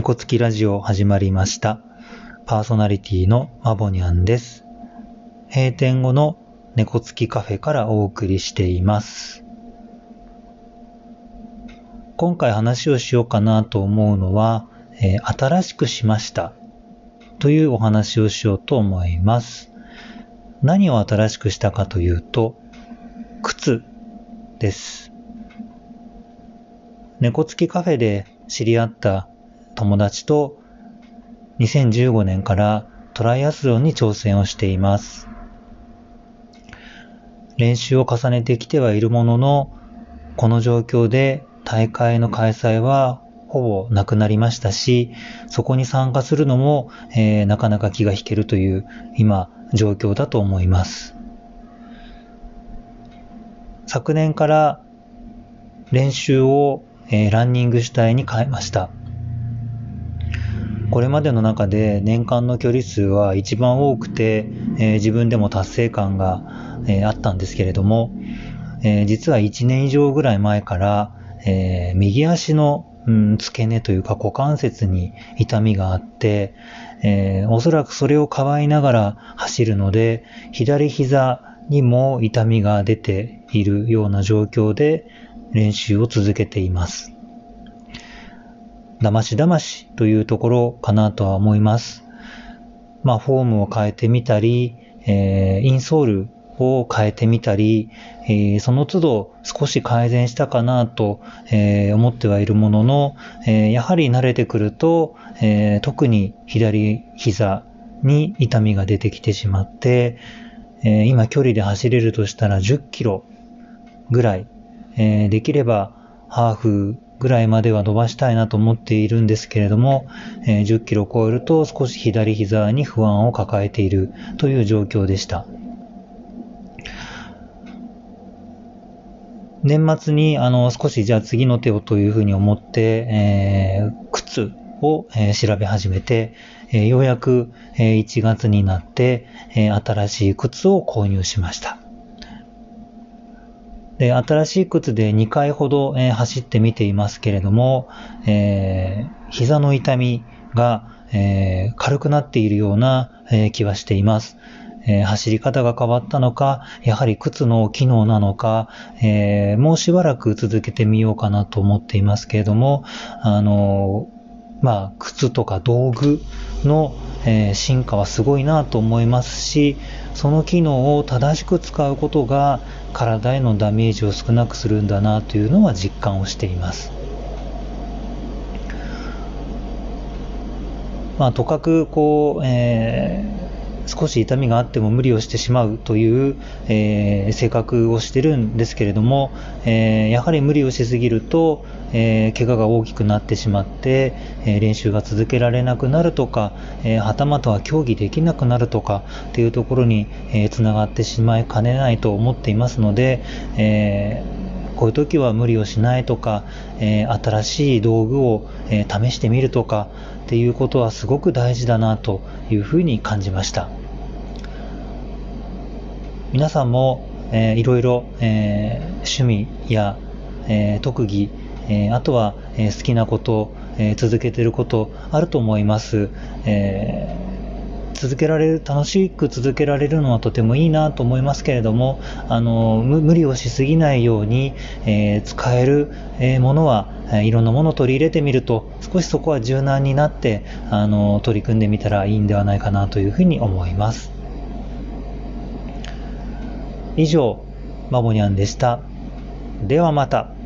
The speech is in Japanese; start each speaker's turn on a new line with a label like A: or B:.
A: 猫つきラジオ始まりました。パーソナリティのマボニャンです。閉店後の猫つきカフェからお送りしています。今回話をしようかなと思うのは、えー新しくしましたというお話をしようと思います。何を新しくしたかというと、靴です。猫つきカフェで知り合った友達と2015年からトライアスロンに挑戦をしています。練習を重ねてきてはいるものの、この状況で大会の開催はほぼなくなりましたし、そこに参加するのも、えーなかなか気が引けるという今状況だと思います。昨年から練習を、えーランニング主体に変えました。これまでの中で年間の距離数は一番多くて、えー自分でも達成感が、えーあったんですけれども、えー実は1年以上ぐらい前から、え右足の、うん付け根というか股関節に痛みがあって、えおそらくそれをかばいながら走るので、左膝にも痛みが出ているような状況で練習を続けています。だましだましというところかなとは思います。まあ、フォームを変えてみたり、えーインソールを変えてみたり、えーその都度少し改善したかなと、えー思ってはいるものの、えーやはり慣れてくると、えー特に左膝に痛みが出てきてしまって、えー今距離で走れるとしたら10キロぐらい、えーできればハーフぐらいまでは伸ばしたいなと思っているんですけれども、えー10キロ超えると少し左膝に不安を抱えているという状況でした。年末にあの少しじゃあ次の手をというふうに思って、えー靴を、えー調べ始めて、えーようやく、えー1月になって、えー新しい靴を購入しました。で、新しい靴で2回ほど、えー走ってみていますけれども、えー膝の痛みが、えー軽くなっているような、え気はしています。え走り方が変わったのか、やはり靴の機能なのか、えもうしばらく続けてみようかなと思っていますけれども、あのまあ、靴とか道具の、えー進化はすごいなと思いますし、その機能を正しく使うことが体へのダメージを少なくするんだなというのは実感をしています。まあ、とかくこう、えー少し痛みがあっても無理をしてしまうという、えー性格をしてるんですけれども、えーやはり無理をしすぎると、えー怪我が大きくなってしまって、え練習が続けられなくなるとか、えーはたまたは競技できなくなるとかっていうところに、えーつながってしまいかねないと思っていますので、えーこういう時は無理をしないとか、えー新しい道具を、えー試してみるとかっていうことはすごく大事だなというふうに感じました。皆さんも、えーいろいろ、えー趣味や、えー特技、えーあとは、えー好きなこと、えー続けてることあると思います。えー続けられる、楽しく続けられるのはとてもいいなと思いますけれども、あの、無理をしすぎないように、えー使える、えものは、いろんなものを取り入れてみると、少しそこは柔軟になって、あの、取り組んでみたらいいんではないかなというふうに思います。以上、マボニャンでした。ではまた。